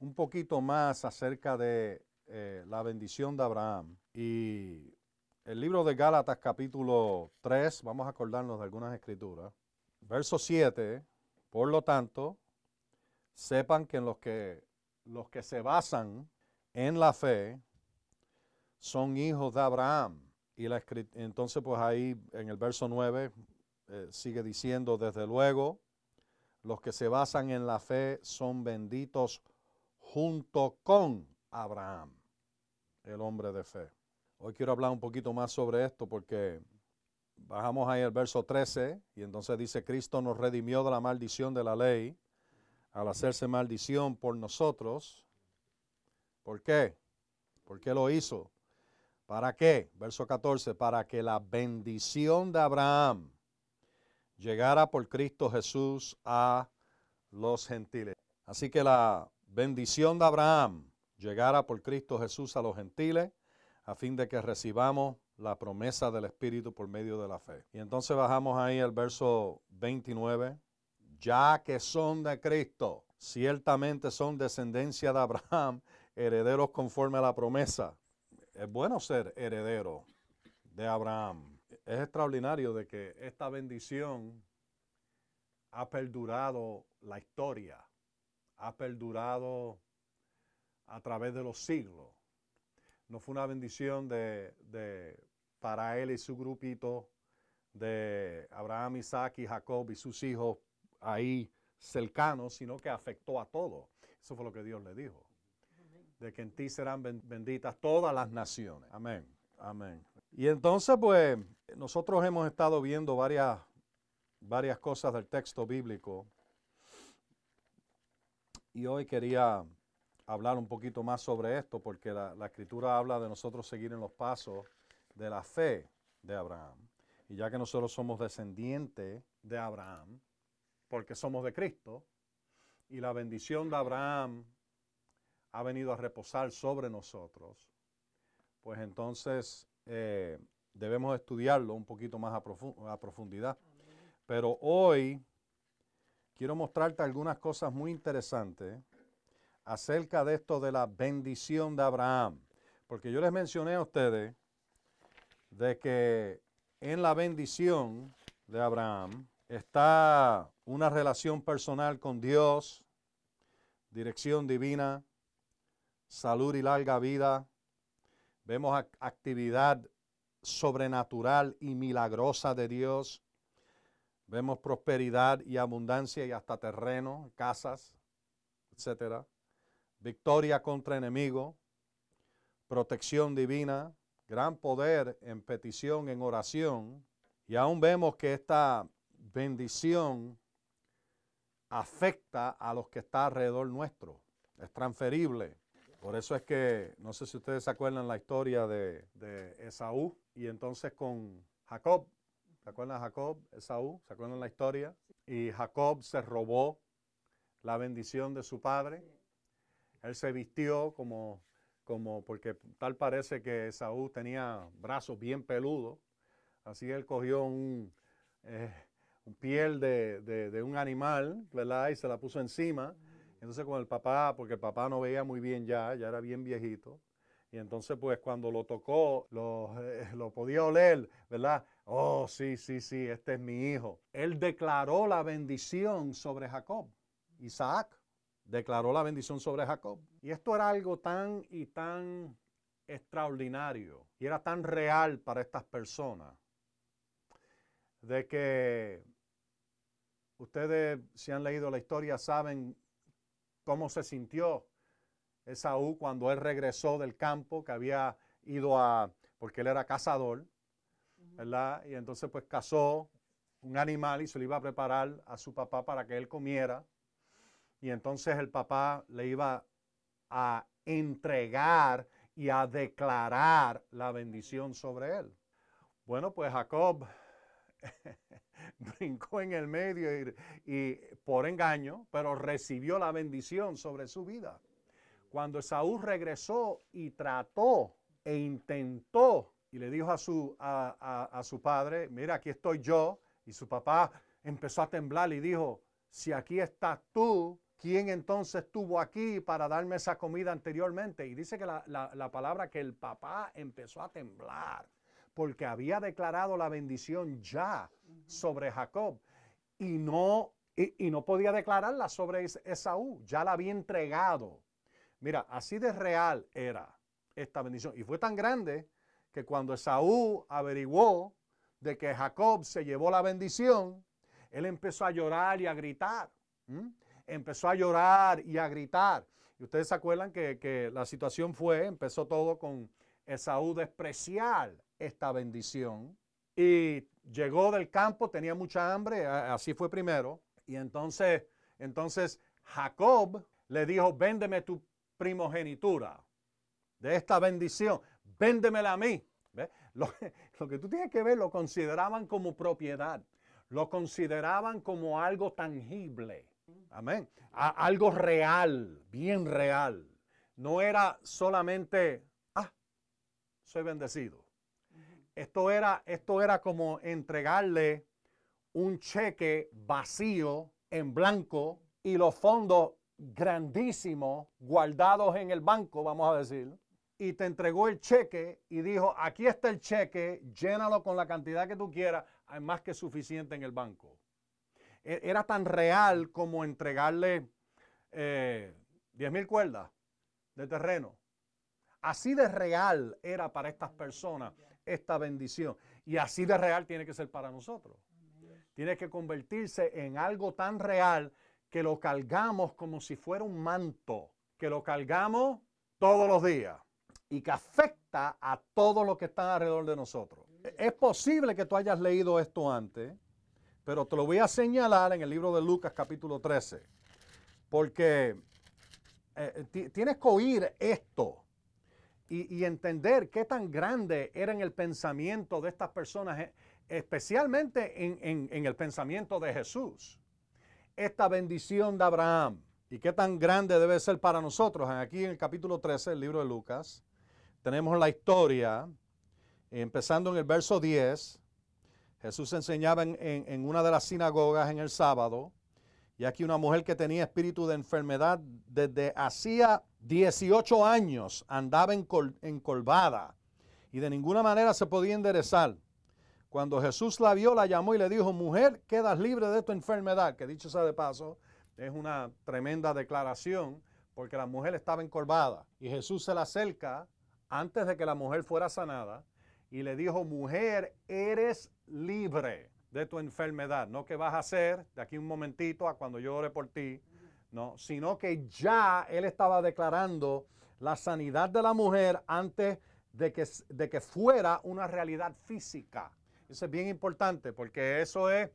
un poquito más acerca de eh, la bendición de Abraham. Y el libro de Gálatas capítulo 3, vamos a acordarnos de algunas escrituras. Verso 7, por lo tanto, sepan que, los, que los que se basan en la fe son hijos de Abraham. Y entonces pues ahí en el verso 9 eh, sigue diciendo, desde luego, los que se basan en la fe son benditos junto con Abraham, el hombre de fe. Hoy quiero hablar un poquito más sobre esto porque bajamos ahí al verso 13 y entonces dice, Cristo nos redimió de la maldición de la ley al hacerse maldición por nosotros. ¿Por qué? ¿Por qué lo hizo? ¿Para qué? Verso 14, para que la bendición de Abraham llegara por Cristo Jesús a los gentiles. Así que la bendición de Abraham llegara por Cristo Jesús a los gentiles a fin de que recibamos la promesa del Espíritu por medio de la fe. Y entonces bajamos ahí al verso 29. Ya que son de Cristo, ciertamente son descendencia de Abraham, herederos conforme a la promesa es bueno ser heredero de Abraham. Es extraordinario de que esta bendición ha perdurado la historia, ha perdurado a través de los siglos. No fue una bendición de, para él y su grupito de Abraham, Isaac y Jacob y sus hijos ahí cercanos, sino que afectó a todos. Eso fue lo que Dios le dijo de que en ti serán benditas todas las naciones. Amén. Amén. Y entonces, pues, nosotros hemos estado viendo varias, varias cosas del texto bíblico. Y hoy quería hablar un poquito más sobre esto, porque la, la escritura habla de nosotros seguir en los pasos de la fe de Abraham. Y ya que nosotros somos descendientes de Abraham, porque somos de Cristo, y la bendición de Abraham ha venido a reposar sobre nosotros, pues entonces eh, debemos estudiarlo un poquito más a, profundidad. Pero hoy quiero mostrarte algunas cosas muy interesantes acerca de esto de la bendición de Abraham. Porque yo les mencioné a ustedes de que en la bendición de Abraham está una relación personal con Dios, dirección divina, salud y larga vida. Vemos actividad sobrenatural y milagrosa de Dios. Vemos prosperidad y abundancia y hasta terreno, casas, etc. Victoria contra enemigo, protección divina, gran poder en petición, en oración. Y aún vemos que esta bendición afecta a los que están alrededor nuestro. Es transferible. Por eso es que, no sé si ustedes se acuerdan la historia de, Esaú y entonces con Jacob. ¿Se acuerdan de Jacob, Esaú? ¿Se acuerdan la historia? Y Jacob se robó la bendición de su padre. Él se vistió como, como porque tal parece que Esaú tenía brazos bien peludos. Así él cogió un, eh, piel de, de, un animal, ¿verdad? Y se la puso encima entonces con el papá, porque el papá no veía muy bien ya, ya era bien viejito. Y entonces pues cuando lo tocó, lo, eh, lo, podía oler, ¿verdad? Oh, sí, sí, sí, este es mi hijo. Él declaró la bendición sobre Jacob. Isaac declaró la bendición sobre Jacob. Y esto era algo tan y tan extraordinario y era tan real para estas personas de que ustedes si han leído la historia saben cómo se sintió Esaú cuando él regresó del campo, que había ido a, porque él era cazador, ¿verdad? Y entonces pues cazó un animal y se lo iba a preparar a su papá para que él comiera. Y entonces el papá le iba a entregar y a declarar la bendición sobre él. Bueno, pues Jacob brincó en el medio y, por engaño, pero recibió la bendición sobre su vida. Cuando Esaú regresó y trató e intentó y le dijo a su, a, su padre, mira, aquí estoy yo, y su papá empezó a temblar y dijo, si aquí estás tú, ¿quién entonces estuvo aquí para darme esa comida anteriormente? Y dice que la, la palabra que el papá empezó a temblar porque había declarado la bendición ya sobre Jacob y no, y, no podía declararla sobre Esaú, ya la había entregado. Mira, así de real era esta bendición. Y fue tan grande que cuando Esaú averiguó de que Jacob se llevó la bendición, él empezó a llorar y a gritar. Empezó a llorar y a gritar. Y ustedes se acuerdan que, que la situación fue, empezó todo con Esaú despreciar esta bendición. Y llegó del campo, tenía mucha hambre, así fue primero. Y entonces, entonces Jacob le dijo, véndeme tu primogenitura de esta bendición, véndemela a mí. Lo, lo, que tú tienes que ver lo consideraban como propiedad, lo consideraban como algo tangible. Amén. algo real, bien real. No era solamente, ah, soy bendecido. Esto era, esto era como entregarle un cheque vacío en blanco y los fondos grandísimos guardados en el banco, vamos a decir, y te entregó el cheque y dijo, aquí está el cheque, llénalo con la cantidad que tú quieras, hay más que suficiente en el banco. E, era tan real como entregarle eh, 10 mil cuerdas de terreno. Así de real era para estas personas esta bendición. Y así de real tiene que ser para nosotros. Tiene que convertirse en algo tan real que lo cargamos como si fuera un manto, que lo cargamos todos los días y que afecta a todo lo que está alrededor de nosotros. Es posible que tú hayas leído esto antes, pero te lo voy a señalar en el libro de Lucas capítulo 13, porque eh, tienes que oír esto y, entender qué tan grande era en el pensamiento de estas personas, eh, especialmente en, en el pensamiento de Jesús. Esta bendición de Abraham y qué tan grande debe ser para nosotros. Aquí en el capítulo 13 del libro de Lucas tenemos la historia, empezando en el verso 10. Jesús enseñaba en, una de las sinagogas en el sábado, y aquí una mujer que tenía espíritu de enfermedad desde hacía 18 años andaba encolvada y de ninguna manera se podía enderezar. Cuando Jesús la vio, la llamó y le dijo, mujer, quedas libre de tu enfermedad, que dicho sea de paso, es una tremenda declaración porque la mujer estaba encorvada. Y Jesús se la acerca antes de que la mujer fuera sanada y le dijo, mujer, eres libre de tu enfermedad. No que vas a hacer de aquí un momentito a cuando yo ore por ti, no, sino que ya él estaba declarando la sanidad de la mujer antes de que, de que fuera una realidad física. Eso es bien importante porque eso es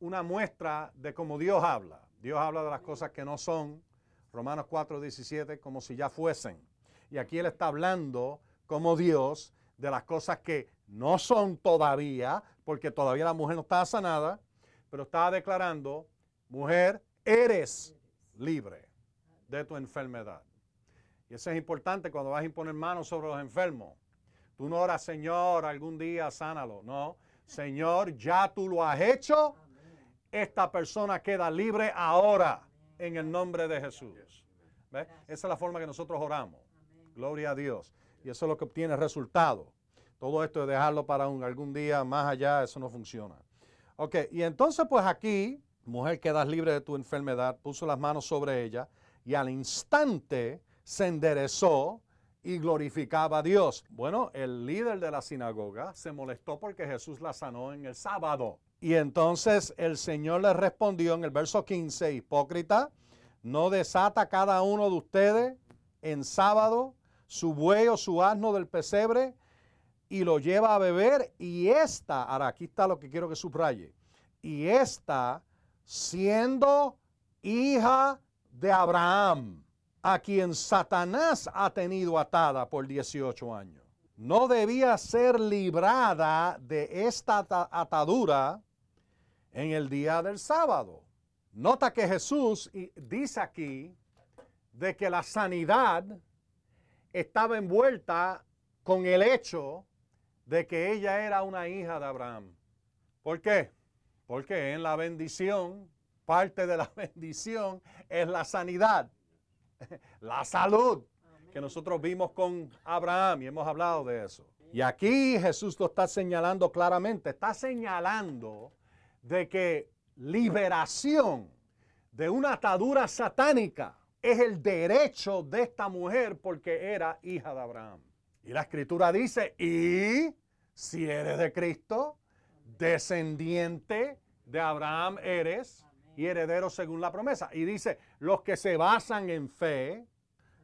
una muestra de cómo Dios habla. Dios habla de las cosas que no son, Romanos 4, 17, como si ya fuesen. Y aquí Él está hablando como Dios de las cosas que no son todavía, porque todavía la mujer no estaba sanada, pero estaba declarando, mujer, eres libre de tu enfermedad. Y eso es importante cuando vas a imponer manos sobre los enfermos. Tú no oras, Señor, algún día sánalo. No, Señor, ya tú lo has hecho. Esta persona queda libre ahora en el nombre de Jesús. Esa es la forma que nosotros oramos. Gloria a Dios. Y eso es lo que obtiene resultado. Todo esto de dejarlo para un, algún día más allá, eso no funciona. Ok, y entonces pues aquí mujer, quedas libre de tu enfermedad, puso las manos sobre ella y al instante se enderezó y glorificaba a Dios. Bueno, el líder de la sinagoga se molestó porque Jesús la sanó en el sábado. Y entonces el Señor le respondió en el verso 15, hipócrita, no desata cada uno de ustedes en sábado su buey o su asno del pesebre y lo lleva a beber y esta, ahora aquí está lo que quiero que subraye, y esta siendo hija de Abraham, a quien Satanás ha tenido atada por 18 años. No debía ser librada de esta atadura en el día del sábado. Nota que Jesús dice aquí de que la sanidad estaba envuelta con el hecho de que ella era una hija de Abraham. ¿Por qué? Porque en la bendición parte de la bendición es la sanidad, la salud, que nosotros vimos con Abraham y hemos hablado de eso. Y aquí Jesús lo está señalando claramente, está señalando de que liberación de una atadura satánica es el derecho de esta mujer porque era hija de Abraham. Y la escritura dice, y si eres de Cristo, descendiente de Abraham eres y heredero según la promesa. Y dice, los que se basan en fe,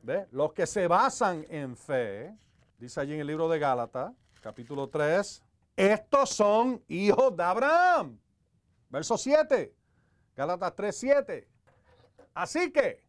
¿ve? Los que se basan en fe, dice allí en el libro de Gálatas, capítulo 3, estos son hijos de Abraham. Verso 7, Gálatas 3, 7. Así que,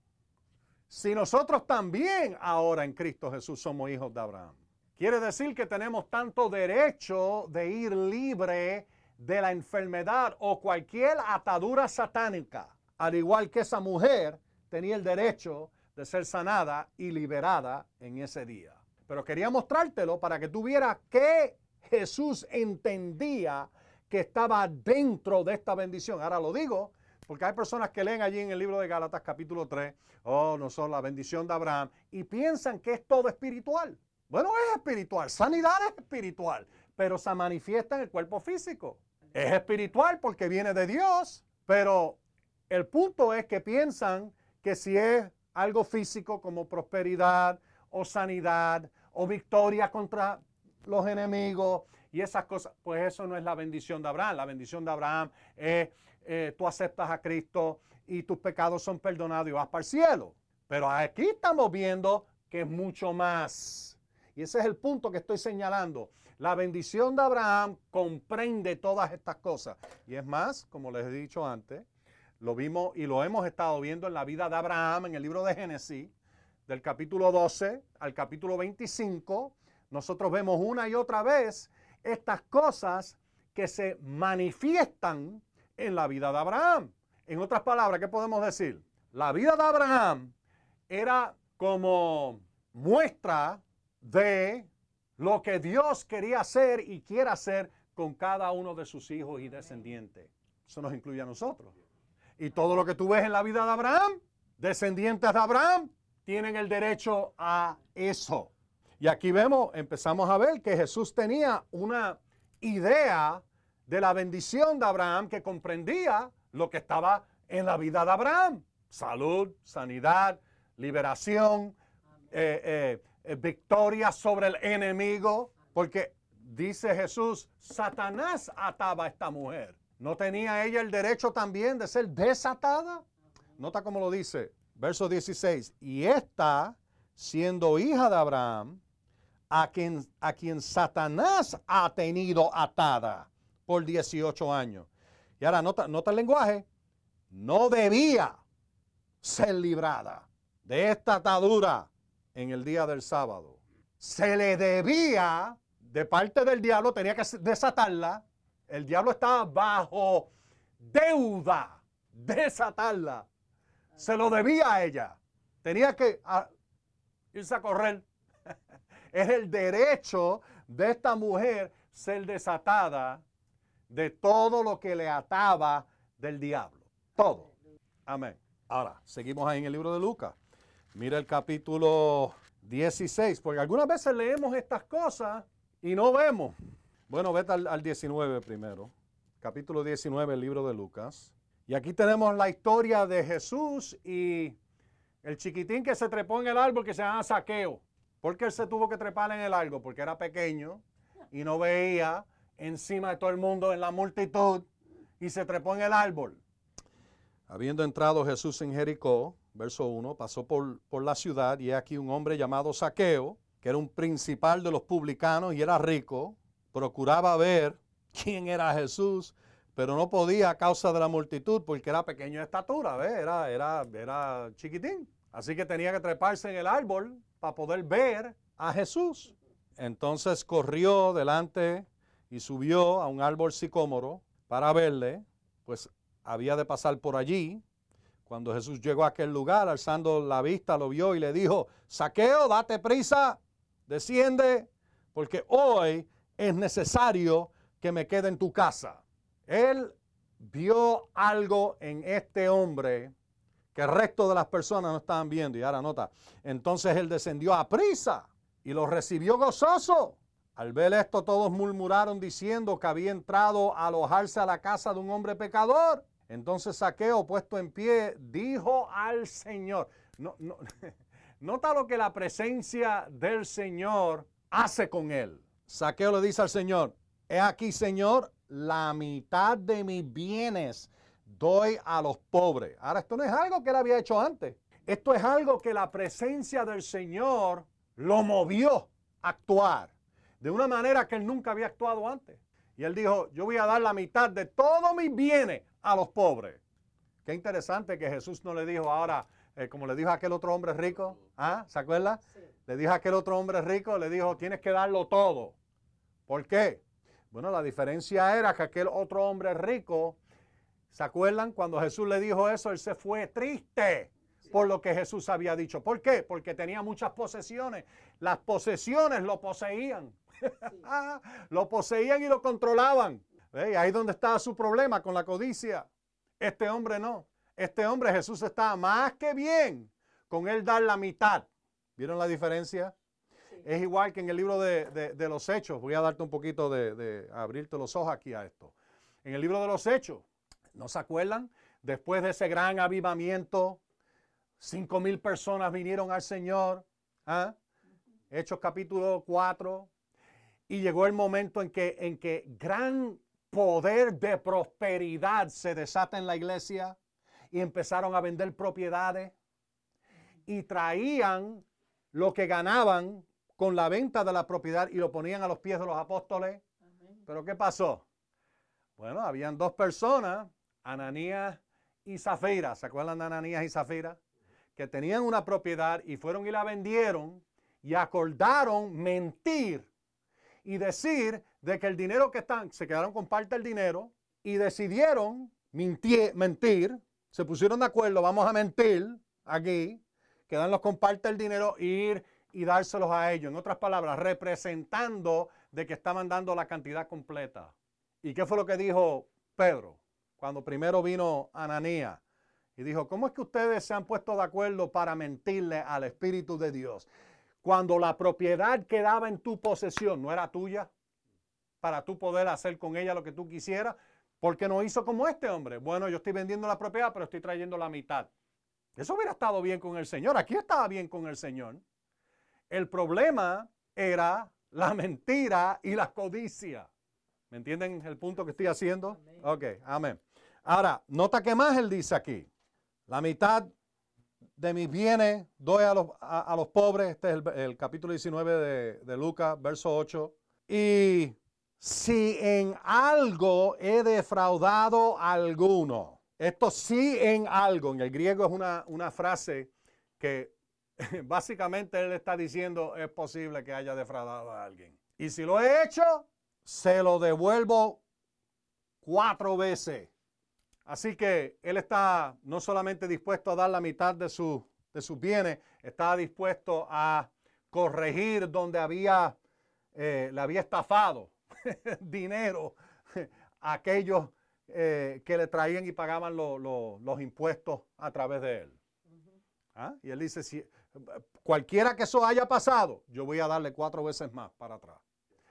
si nosotros también ahora en Cristo Jesús somos hijos de Abraham, quiere decir que tenemos tanto derecho de ir libre de la enfermedad o cualquier atadura satánica, al igual que esa mujer tenía el derecho de ser sanada y liberada en ese día. Pero quería mostrártelo para que tú vieras que Jesús entendía que estaba dentro de esta bendición. Ahora lo digo porque hay personas que leen allí en el libro de Gálatas capítulo 3, oh, no son la bendición de Abraham, y piensan que es todo espiritual. Bueno, es espiritual, sanidad es espiritual, pero se manifiesta en el cuerpo físico. Es espiritual porque viene de Dios, pero el punto es que piensan que si es algo físico como prosperidad o sanidad o victoria contra los enemigos y esas cosas, pues eso no es la bendición de Abraham. La bendición de Abraham es eh, tú aceptas a Cristo y tus pecados son perdonados y vas para el cielo. Pero aquí estamos viendo que es mucho más. Y ese es el punto que estoy señalando. La bendición de Abraham comprende todas estas cosas. Y es más, como les he dicho antes, lo vimos y lo hemos estado viendo en la vida de Abraham en el libro de Génesis, del capítulo 12 al capítulo 25. Nosotros vemos una y otra vez estas cosas que se manifiestan en la vida de Abraham. En otras palabras, ¿qué podemos decir? La vida de Abraham era como muestra de lo que Dios quería hacer y quiere hacer con cada uno de sus hijos y descendientes. Eso nos incluye a nosotros. Y todo lo que tú ves en la vida de Abraham, descendientes de Abraham, tienen el derecho a eso. Y aquí vemos, empezamos a ver que Jesús tenía una idea de la bendición de Abraham que comprendía lo que estaba en la vida de Abraham. Salud, sanidad, liberación, eh, eh, eh, victoria sobre el enemigo, porque dice Jesús, Satanás ataba a esta mujer. ¿No tenía ella el derecho también de ser desatada? Nota cómo lo dice, verso 16, y esta, siendo hija de Abraham, a quien, a quien Satanás ha tenido atada por 18 años. Y ahora nota, nota el lenguaje, no debía ser librada de esta atadura en el día del sábado. Se le debía, de parte del diablo, tenía que desatarla. El diablo estaba bajo deuda, desatarla. Se lo debía a ella. Tenía que ah, irse a correr. es el derecho de esta mujer ser desatada de todo lo que le ataba del diablo. Todo. Amén. Ahora, seguimos ahí en el libro de Lucas. Mira el capítulo 16, porque algunas veces leemos estas cosas y no vemos. Bueno, vete al, al 19 primero. Capítulo 19, el libro de Lucas. Y aquí tenemos la historia de Jesús y el chiquitín que se trepó en el árbol que se llama Saqueo. ¿Por qué él se tuvo que trepar en el árbol? Porque era pequeño y no veía encima de todo el mundo en la multitud y se trepó en el árbol. Habiendo entrado Jesús en Jericó, verso 1, pasó por, por la ciudad y aquí un hombre llamado Saqueo, que era un principal de los publicanos y era rico, procuraba ver quién era Jesús, pero no podía a causa de la multitud porque era pequeño de estatura, Era, era, era chiquitín. Así que tenía que treparse en el árbol para poder ver a Jesús. Entonces corrió delante y subió a un árbol sicómoro para verle, pues había de pasar por allí. Cuando Jesús llegó a aquel lugar, alzando la vista, lo vio y le dijo, saqueo, date prisa, desciende, porque hoy es necesario que me quede en tu casa. Él vio algo en este hombre que el resto de las personas no estaban viendo. Y ahora nota, entonces él descendió a prisa y lo recibió gozoso. Al ver esto todos murmuraron diciendo que había entrado a alojarse a la casa de un hombre pecador. Entonces Saqueo, puesto en pie, dijo al Señor, no, no, nota lo que la presencia del Señor hace con él. Saqueo le dice al Señor, he aquí Señor, la mitad de mis bienes doy a los pobres. Ahora, esto no es algo que él había hecho antes. Esto es algo que la presencia del Señor lo movió a actuar de una manera que él nunca había actuado antes. Y él dijo, yo voy a dar la mitad de todos mis bienes a los pobres. Qué interesante que Jesús no le dijo ahora, eh, como le dijo a aquel otro hombre rico, ¿ah? ¿se acuerda? Le dijo a aquel otro hombre rico, le dijo, tienes que darlo todo. ¿Por qué? Bueno, la diferencia era que aquel otro hombre rico, ¿se acuerdan? Cuando Jesús le dijo eso, él se fue triste por lo que Jesús había dicho. ¿Por qué? Porque tenía muchas posesiones. Las posesiones lo poseían. lo poseían y lo controlaban. Ahí es donde estaba su problema con la codicia. Este hombre no. Este hombre Jesús estaba más que bien con él dar la mitad. ¿Vieron la diferencia? Es igual que en el libro de, los Hechos. Voy a darte un poquito de, de, abrirte los ojos aquí a esto. En el libro de los Hechos, ¿no se acuerdan? Después de ese gran avivamiento, cinco mil personas vinieron al Señor. ¿ah? Hechos capítulo 4, y llegó el momento en que, en que gran poder de prosperidad se desata en la iglesia y empezaron a vender propiedades y traían lo que ganaban con la venta de la propiedad y lo ponían a los pies de los apóstoles. Pero ¿qué pasó? Bueno, habían dos personas, Ananías y Zafira, ¿se acuerdan de Ananías y Zafira? Que tenían una propiedad y fueron y la vendieron y acordaron mentir y decir de que el dinero que están, se quedaron con parte del dinero y decidieron mentir, se pusieron de acuerdo, vamos a mentir aquí, quedarnos con parte del dinero, ir y dárselos a ellos. En otras palabras, representando de que estaban dando la cantidad completa. ¿Y qué fue lo que dijo Pedro cuando primero vino Ananía? Y dijo, ¿cómo es que ustedes se han puesto de acuerdo para mentirle al Espíritu de Dios? Cuando la propiedad quedaba en tu posesión, no era tuya, para tú poder hacer con ella lo que tú quisieras, porque no hizo como este hombre. Bueno, yo estoy vendiendo la propiedad, pero estoy trayendo la mitad. Eso hubiera estado bien con el Señor. Aquí estaba bien con el Señor. El problema era la mentira y la codicia. ¿Me entienden el punto que estoy haciendo? Ok, amén. Ahora, nota que más él dice aquí. La mitad de mis bienes doy a los, a, los pobres. Este es el, capítulo 19 de, de, Lucas, verso 8. Y si en algo he defraudado a alguno, esto sí en algo, en el griego es una, una frase que básicamente él está diciendo es posible que haya defraudado a alguien. Y si lo he hecho, se lo devuelvo cuatro veces. Así que él está no solamente dispuesto a dar la mitad de, de sus bienes, está dispuesto a corregir donde había, eh, le había estafado dinero a aquellos eh, que le traían y pagaban los impuestos a través de él. ¿Ah? Y él dice, si cualquiera que eso haya pasado, yo voy a darle cuatro veces más para atrás.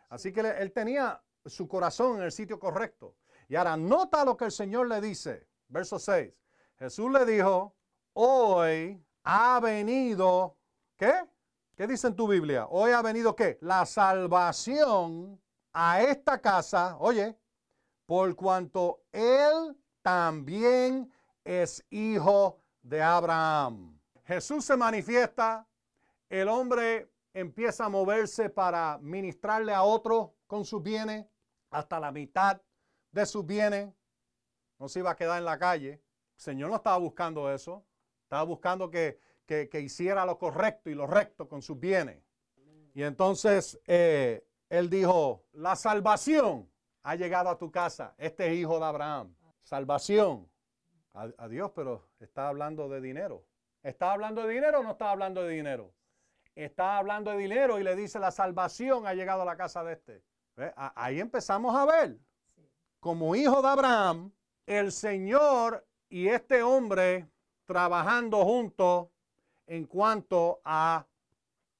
Así que él tenía su corazón en el sitio correcto. Y ahora nota lo que el Señor le dice. Verso 6. Jesús le dijo, hoy ha venido, ¿qué? ¿Qué dice en tu Biblia? Hoy ha venido qué? La salvación a esta casa, oye, por cuanto él también es hijo de Abraham. Jesús se manifiesta, el hombre empieza a moverse para ministrarle a otro con sus bienes hasta la mitad de sus bienes, no se iba a quedar en la calle. El Señor no estaba buscando eso, estaba buscando que, hiciera lo correcto y lo recto con sus bienes. Y entonces eh, él dijo, la salvación ha llegado a tu casa, este es hijo de Abraham. Salvación. Adiós, pero está hablando de dinero. ¿Está hablando de dinero o no está hablando de dinero? Está hablando de dinero y le dice, la salvación ha llegado a la casa de este. Ahí empezamos a ver como hijo de Abraham, el Señor y este hombre trabajando juntos en cuanto a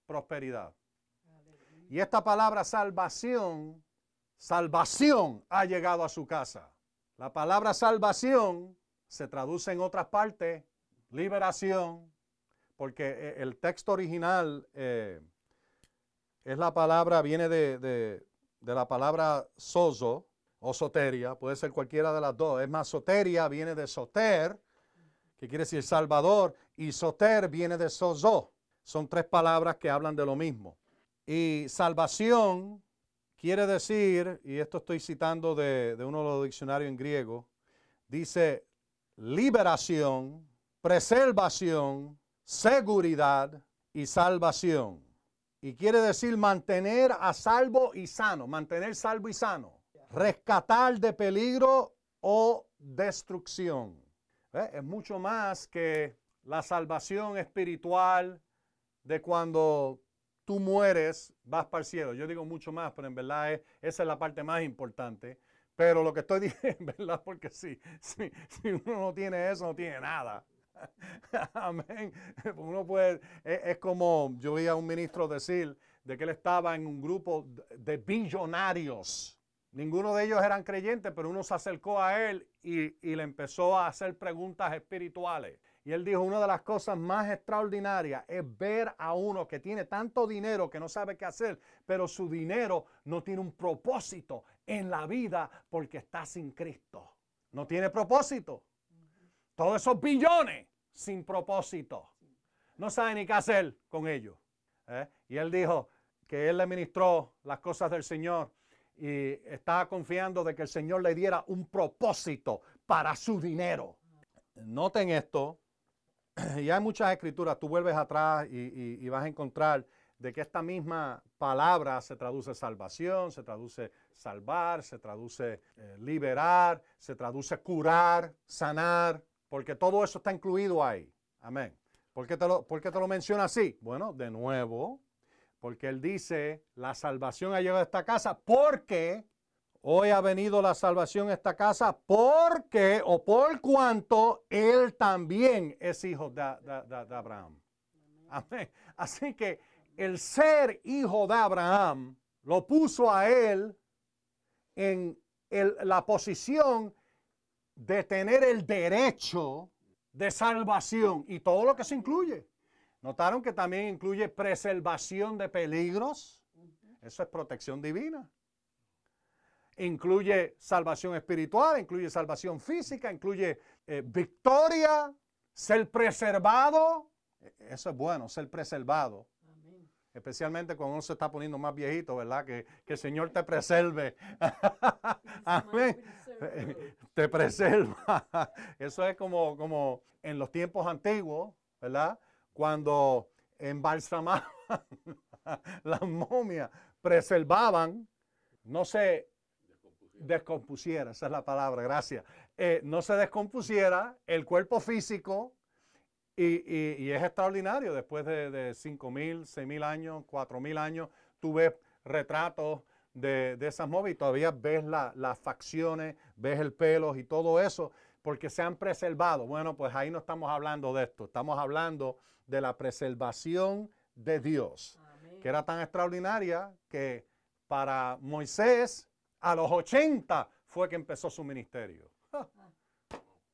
prosperidad. Y esta palabra salvación, salvación ha llegado a su casa. La palabra salvación se traduce en otras partes, liberación, porque eh, el texto original eh, es la palabra, viene de, de, la palabra sozo o soteria, puede ser cualquiera de las dos. Es más, soteria viene de soter, que quiere decir salvador, y soter viene de sozo. Son tres palabras que hablan de lo mismo. Y salvación quiere decir, y esto estoy citando de, de uno de los diccionarios en griego, dice liberación, preservación, seguridad y salvación. Y quiere decir mantener a salvo y sano, mantener salvo y sano, rescatar de peligro o destrucción. Es mucho más que la salvación espiritual de cuando tú mueres, vas para el cielo. Yo digo mucho más, pero en verdad esa es la parte más importante. Pero lo que estoy diciendo, ¿verdad? Porque si, si, si uno no tiene eso, no tiene nada. Amén. Uno puede, es, como yo vi a un ministro decir de que él estaba en un grupo de billonarios. Ninguno de ellos eran creyentes, pero uno se acercó a él y, y le empezó a hacer preguntas espirituales. Y él dijo, una de las cosas más extraordinarias es ver a uno que tiene tanto dinero que no sabe qué hacer, pero su dinero no tiene un propósito en la vida porque está sin Cristo. No tiene propósito. Todos esos billones sin propósito. No sabe ni qué hacer con ellos. ¿eh? Y él dijo que él le ministró las cosas del Señor y estaba confiando de que el Señor le diera un propósito para su dinero. Noten esto, y hay muchas escrituras, tú vuelves atrás y, vas a encontrar de que esta misma palabra se traduce salvación, se traduce salvar, se traduce eh, liberar, se traduce curar, sanar, porque todo eso está incluido ahí. Amén. ¿Por qué te lo, por te lo menciona así? Bueno, de nuevo, porque él dice, la salvación ha llegado a esta casa porque Hoy ha venido la salvación a esta casa porque o por cuanto él también es hijo de, Abraham. Así que el ser hijo de Abraham lo puso a él en la posición de tener el derecho de salvación y todo lo que se incluye. Notaron que también incluye preservación de peligros. Eso es protección divina incluye salvación espiritual, incluye salvación física, incluye eh, victoria, ser preservado. Eso es bueno, ser preservado. Especialmente cuando uno se está poniendo más viejito, ¿verdad? Que, el Señor te preserve. Amén. Te preserva. Eso es como, como en los tiempos antiguos, ¿verdad? Cuando embalsamaban las momias, preservaban, no sé, descompusiera, esa es la palabra, gracias, eh, no se descompusiera el cuerpo físico y, es extraordinario, después de, de 5 mil, 6 mil años, 4 mil años, tú ves retratos de, esas móviles y todavía ves las facciones, ves el pelo y todo eso, porque se han preservado. Bueno, pues ahí no estamos hablando de esto, estamos hablando de la preservación de Dios, que era tan extraordinaria que para Moisés a los 80 fue que empezó su ministerio.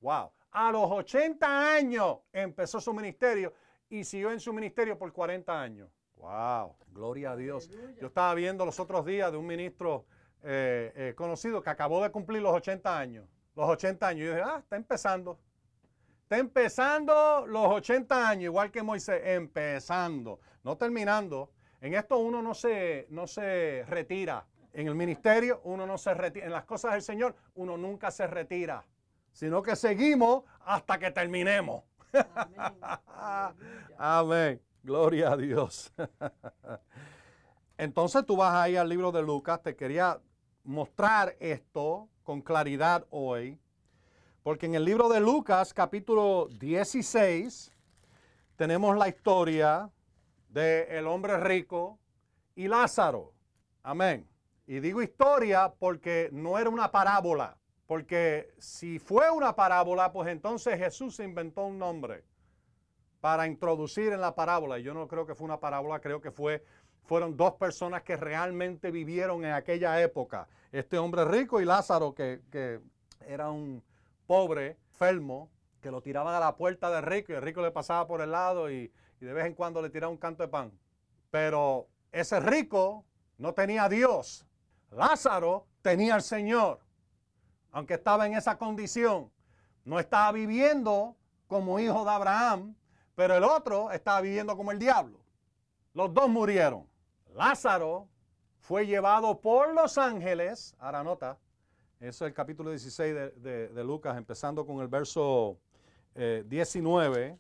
Wow. A los 80 años empezó su ministerio y siguió en su ministerio por 40 años. Wow. Gloria a Dios. Yo estaba viendo los otros días de un ministro eh, eh, conocido que acabó de cumplir los 80 años. Los 80 años. Y yo dije, ah, está empezando. Está empezando los 80 años, igual que Moisés, empezando, no terminando. En esto uno no se, no se retira en el ministerio uno no se retira, en las cosas del Señor uno nunca se retira, sino que seguimos hasta que terminemos. Amén. Gloria a Dios. Entonces tú vas ahí al libro de Lucas, te quería mostrar esto con claridad hoy, porque en el libro de Lucas capítulo 16 tenemos la historia del el hombre rico y Lázaro. Amén. Y digo historia porque no era una parábola. Porque si fue una parábola, pues entonces Jesús inventó un nombre para introducir en la parábola. Yo no creo que fue una parábola, creo que fue, fueron dos personas que realmente vivieron en aquella época. Este hombre rico y Lázaro, que, que era un pobre, enfermo, que lo tiraban a la puerta del rico y el rico le pasaba por el lado y, y de vez en cuando le tiraba un canto de pan. Pero ese rico no tenía a Dios. Lázaro tenía al Señor. Aunque estaba en esa condición, no estaba viviendo como hijo de Abraham, pero el otro estaba viviendo como el diablo. Los dos murieron. Lázaro fue llevado por los ángeles, ahora nota, eso es el capítulo 16 de, Lucas, empezando con el verso 19. Eh,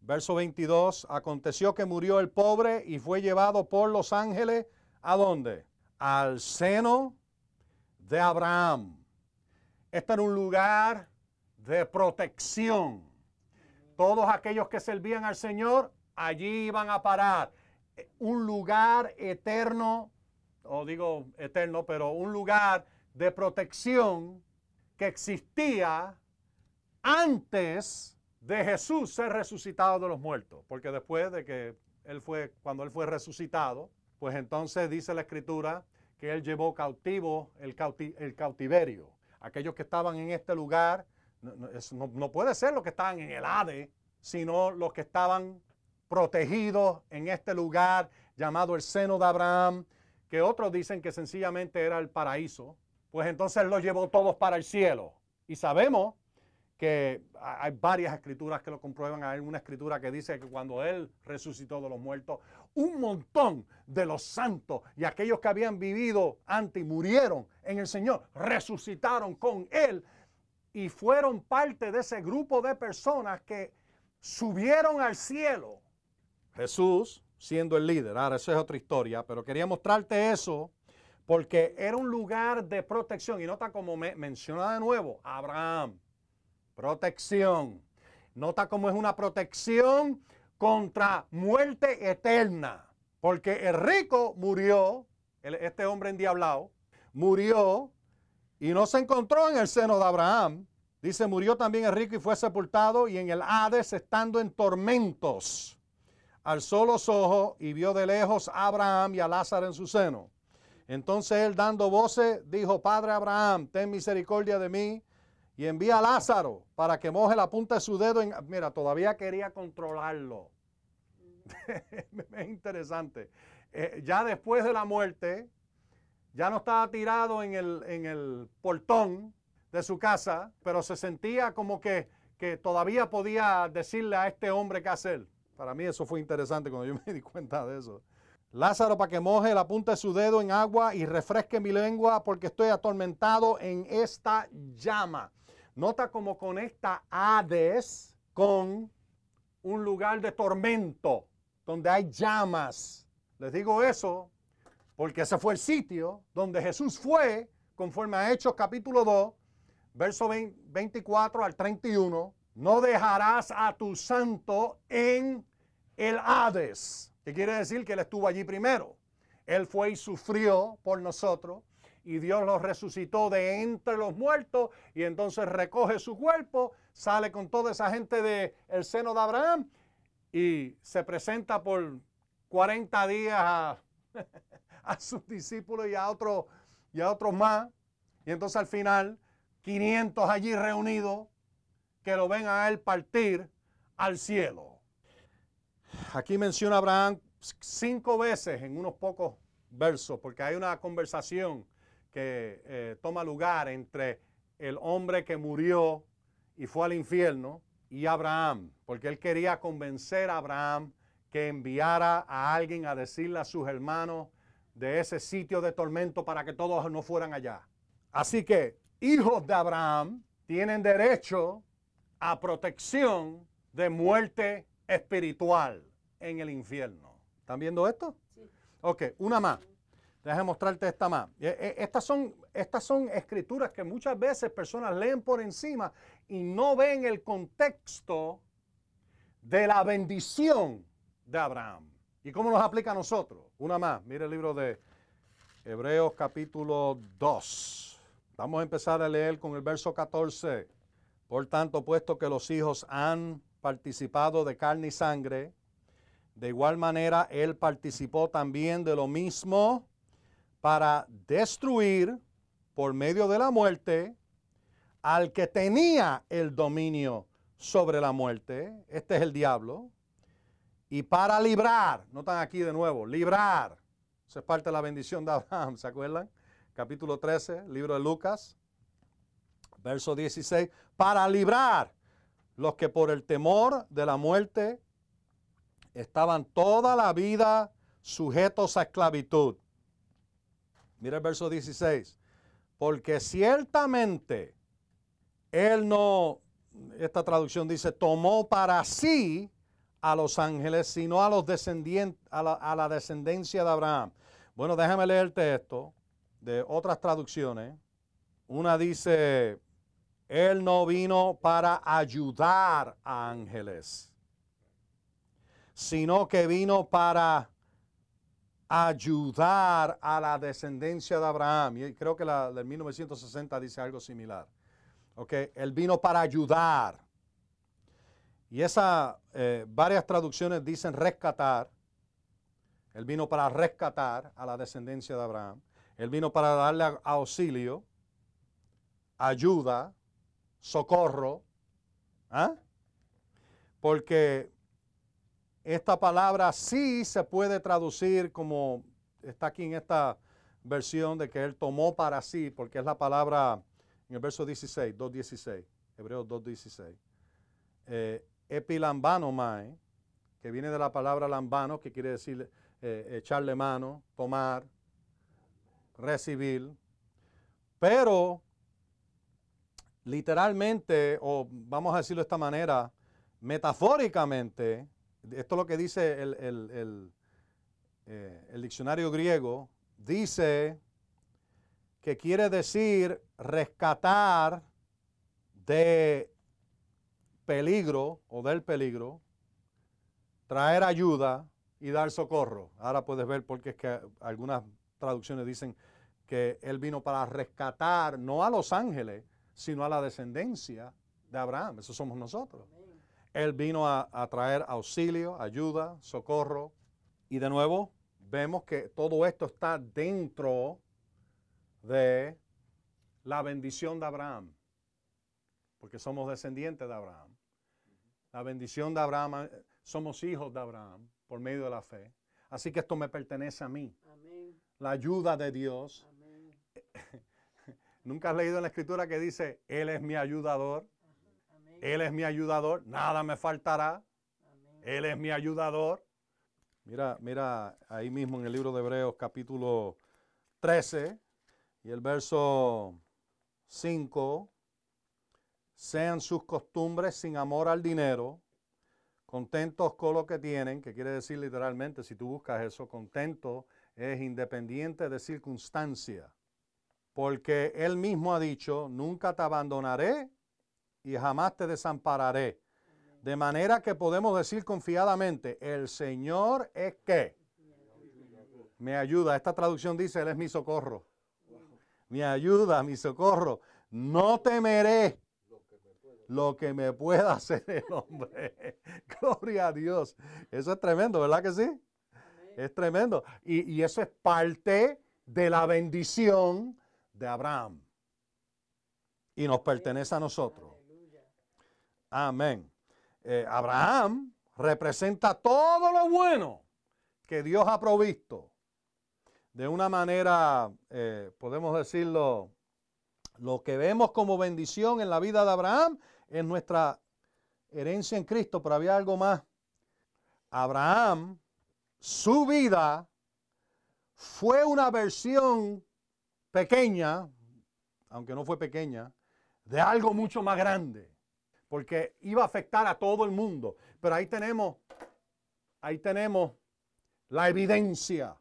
verso 22, aconteció que murió el pobre y fue llevado por los ángeles ¿A dónde? Al seno de Abraham. Este era un lugar de protección. Todos aquellos que servían al Señor allí iban a parar. Un lugar eterno, o digo eterno, pero un lugar de protección que existía antes de Jesús ser resucitado de los muertos. Porque después de que él fue, cuando él fue resucitado, pues entonces dice la escritura que él llevó cautivo el, cautiverio. Aquellos que estaban en este lugar, no, puede ser los que estaban en el Hade, sino los que estaban protegidos en este lugar llamado el seno de Abraham, que otros dicen que sencillamente era el paraíso, pues entonces los llevó todos para el cielo. Y sabemos que hay varias escrituras que lo comprueban. Hay una escritura que dice que cuando Él resucitó de los muertos, un montón de los santos y aquellos que habían vivido antes y murieron en el Señor, resucitaron con Él y fueron parte de ese grupo de personas que subieron al cielo. Jesús siendo el líder. Ahora, eso es otra historia, pero quería mostrarte eso porque era un lugar de protección. Y nota como me menciona de nuevo, Abraham, Protección. Nota cómo es una protección contra muerte eterna. Porque el rico murió, este hombre endiablado, murió y no se encontró en el seno de Abraham. Dice, murió también el rico y fue sepultado y en el Hades estando en tormentos. Alzó los ojos y vio de lejos a Abraham y a Lázaro en su seno. Entonces él dando voces dijo, Padre Abraham, ten misericordia de mí y envía a Lázaro para que moje la punta de su dedo. En, mira, todavía quería controlarlo. es interesante. Eh, ya después de la muerte, ya no estaba tirado en el, en el portón de su casa, pero se sentía como que, que todavía podía decirle a este hombre qué hacer. Para mí eso fue interesante cuando yo me di cuenta de eso. Lázaro para que moje la punta de su dedo en agua y refresque mi lengua porque estoy atormentado en esta llama. Nota cómo conecta Hades con un lugar de tormento, donde hay llamas. Les digo eso porque ese fue el sitio donde Jesús fue, conforme a Hechos capítulo 2, verso 24 al 31. No dejarás a tu santo en el Hades. ¿Qué quiere decir? Que Él estuvo allí primero. Él fue y sufrió por nosotros y Dios lo resucitó de entre los muertos y entonces recoge su cuerpo, sale con toda esa gente del el seno de Abraham y se presenta por 40 días a, sus discípulos y a, otros, y a otros más. Y entonces al final, 500 allí reunidos que lo ven a él partir al cielo. Aquí menciona Abraham cinco veces en unos pocos versos, porque hay una conversación que eh, toma lugar entre el hombre que murió y fue al infierno y Abraham, porque él quería convencer a Abraham que enviara a alguien a decirle a sus hermanos de ese sitio de tormento para que todos no fueran allá. Así que hijos de Abraham tienen derecho a protección de muerte espiritual en el infierno. ¿Están viendo esto? Sí. Ok, una más. Déjame mostrarte esta más. E, e, estas son, estas son escrituras que muchas veces personas leen por encima y no ven el contexto de la bendición de Abraham. ¿Y cómo nos aplica a nosotros? Una más. Mire el libro de Hebreos capítulo 2. Vamos a empezar a leer con el verso 14. Por tanto, puesto que los hijos han participado de carne y sangre, de igual manera Él participó también de lo mismo para destruir por medio de la muerte al que tenía el dominio sobre la muerte, este es el diablo, y para librar, notan aquí de nuevo, librar, es parte de la bendición de Abraham, ¿se acuerdan? Capítulo 13, libro de Lucas, verso 16, para librar los que por el temor de la muerte estaban toda la vida sujetos a esclavitud. Mira el verso 16. Porque ciertamente él no, esta traducción dice, tomó para sí a los ángeles, sino a los a la, la descendencia de Abraham. Bueno, déjame leerte esto de otras traducciones. Una dice, él no vino para ayudar a ángeles, sino que vino para ayudar a la descendencia de Abraham. Y creo que la del 1960 dice algo similar. Okay, él vino para ayudar. Y esas eh, varias traducciones dicen rescatar. Él vino para rescatar a la descendencia de Abraham. Él vino para darle auxilio, ayuda, socorro. ¿ah? Porque esta palabra sí se puede traducir como está aquí en esta versión de que él tomó para sí, porque es la palabra en el verso 16, 2.16, Hebreos 2.16. Eh, epilambano mae, que viene de la palabra lambano, que quiere decir eh, echarle mano, tomar, recibir. Pero literalmente, o vamos a decirlo de esta manera, metafóricamente, esto es lo que dice el, eh, el diccionario griego, dice que quiere decir rescatar de peligro o del peligro, traer ayuda y dar socorro. Ahora puedes ver porque es que algunas traducciones dicen que él vino para rescatar no a los ángeles, sino a la descendencia de Abraham. Eso somos nosotros. Él vino a, a traer auxilio, ayuda, socorro. Y de nuevo, vemos que todo esto está dentro de la bendición de Abraham, porque somos descendientes de Abraham. La bendición de Abraham, somos hijos de Abraham por medio de la fe. Así que esto me pertenece a mí. La ayuda de Dios. Nunca has leído en la escritura que dice, Él es mi ayudador. Él es mi ayudador, nada me faltará. Él es mi ayudador. Mira, mira ahí mismo en el libro de Hebreos capítulo 13 y el verso 5, sean sus costumbres sin amor al dinero, contentos con lo que tienen, que quiere decir literalmente, si tú buscas eso, contento es independiente de circunstancia, porque él mismo ha dicho, nunca te abandonaré y jamás te desampararé. De manera que podemos decir confiadamente, el Señor es que me ayuda. Esta traducción dice, Él es mi socorro mi ayuda, mi socorro. No temeré lo que me pueda hacer el hombre. Gloria a Dios. Eso es tremendo, ¿verdad que sí? Es tremendo. Y, eso es parte de la bendición de Abraham. Y nos pertenece a nosotros. Amén. Eh, Abraham representa todo lo bueno que Dios ha provisto de una manera, eh, podemos decirlo, lo que vemos como bendición en la vida de Abraham es nuestra herencia en Cristo, pero había algo más. Abraham, su vida fue una versión pequeña, aunque no fue pequeña, de algo mucho más grande, porque iba a afectar a todo el mundo. Pero ahí tenemos, ahí tenemos la evidencia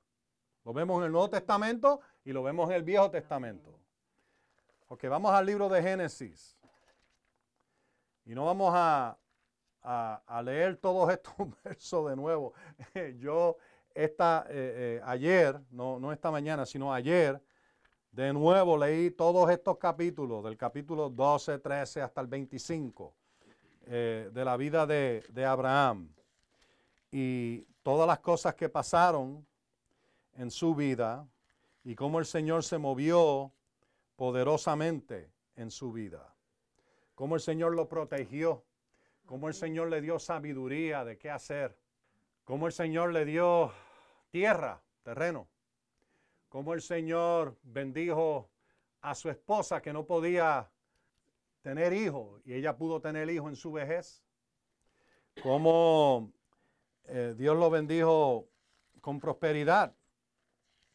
lo vemos en el Nuevo Testamento y lo vemos en el Viejo Testamento. Ok, vamos al libro de Génesis. Y no vamos a, leer todos estos versos de nuevo. Yo esta, eh, eh, ayer, no, no esta mañana, sino ayer, de nuevo leí todos estos capítulos, del capítulo 12, 13 hasta el 25, eh, de la vida de, de Abraham. Y todas las cosas que pasaron en su vida y cómo el Señor se movió poderosamente en su vida. Cómo el Señor lo protegió, cómo el Señor le dio sabiduría de qué hacer, cómo el Señor le dio tierra, terreno, cómo el Señor bendijo a su esposa que no podía tener hijos y ella pudo tener hijos en su vejez, cómo eh, Dios lo bendijo con prosperidad,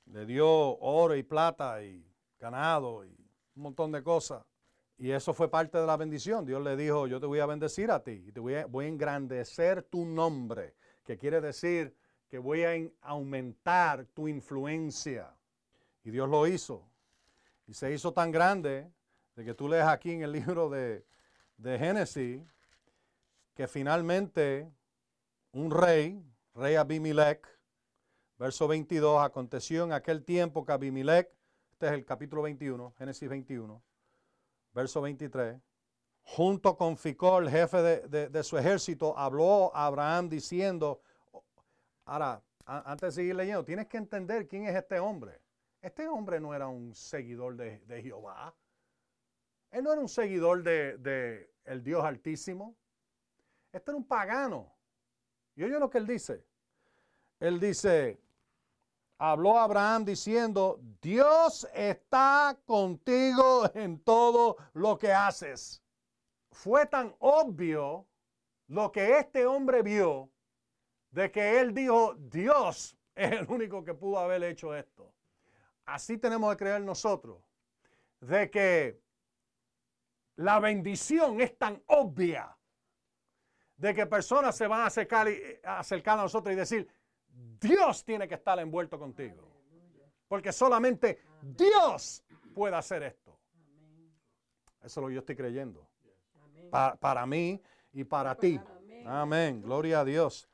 le dio oro y plata y ganado y un montón de cosas. Y eso fue parte de la bendición. Dios le dijo, yo te voy a bendecir a ti y te voy a, voy a engrandecer tu nombre, que quiere decir que voy a aumentar tu influencia. Y Dios lo hizo. Y se hizo tan grande de que tú lees aquí en el libro de, de Génesis que finalmente un rey, rey Abimelech, verso 22, aconteció en aquel tiempo que Abimelech, este es el capítulo 21, Génesis 21, verso 23, junto con Ficol, el jefe de, su ejército, habló a Abraham diciendo, ahora, antes de seguir leyendo, tienes que entender quién es este hombre. Este hombre no era un seguidor de, Jehová. Él no era un seguidor de, de el Dios Altísimo. Este era un pagano. Y oye lo que él dice. Él dice, habló Abraham diciendo, Dios está contigo en todo lo que haces. Fue tan obvio lo que este hombre vio de que él dijo, Dios es el único que pudo haber hecho esto. Así tenemos que creer nosotros, de que la bendición es tan obvia, de que personas se van a acercar, a acercar a nosotros y decir, Dios tiene que estar envuelto contigo. Porque solamente Dios puede hacer esto. Eso es lo que yo estoy creyendo. para mí y para ti. Amén. Gloria a Dios.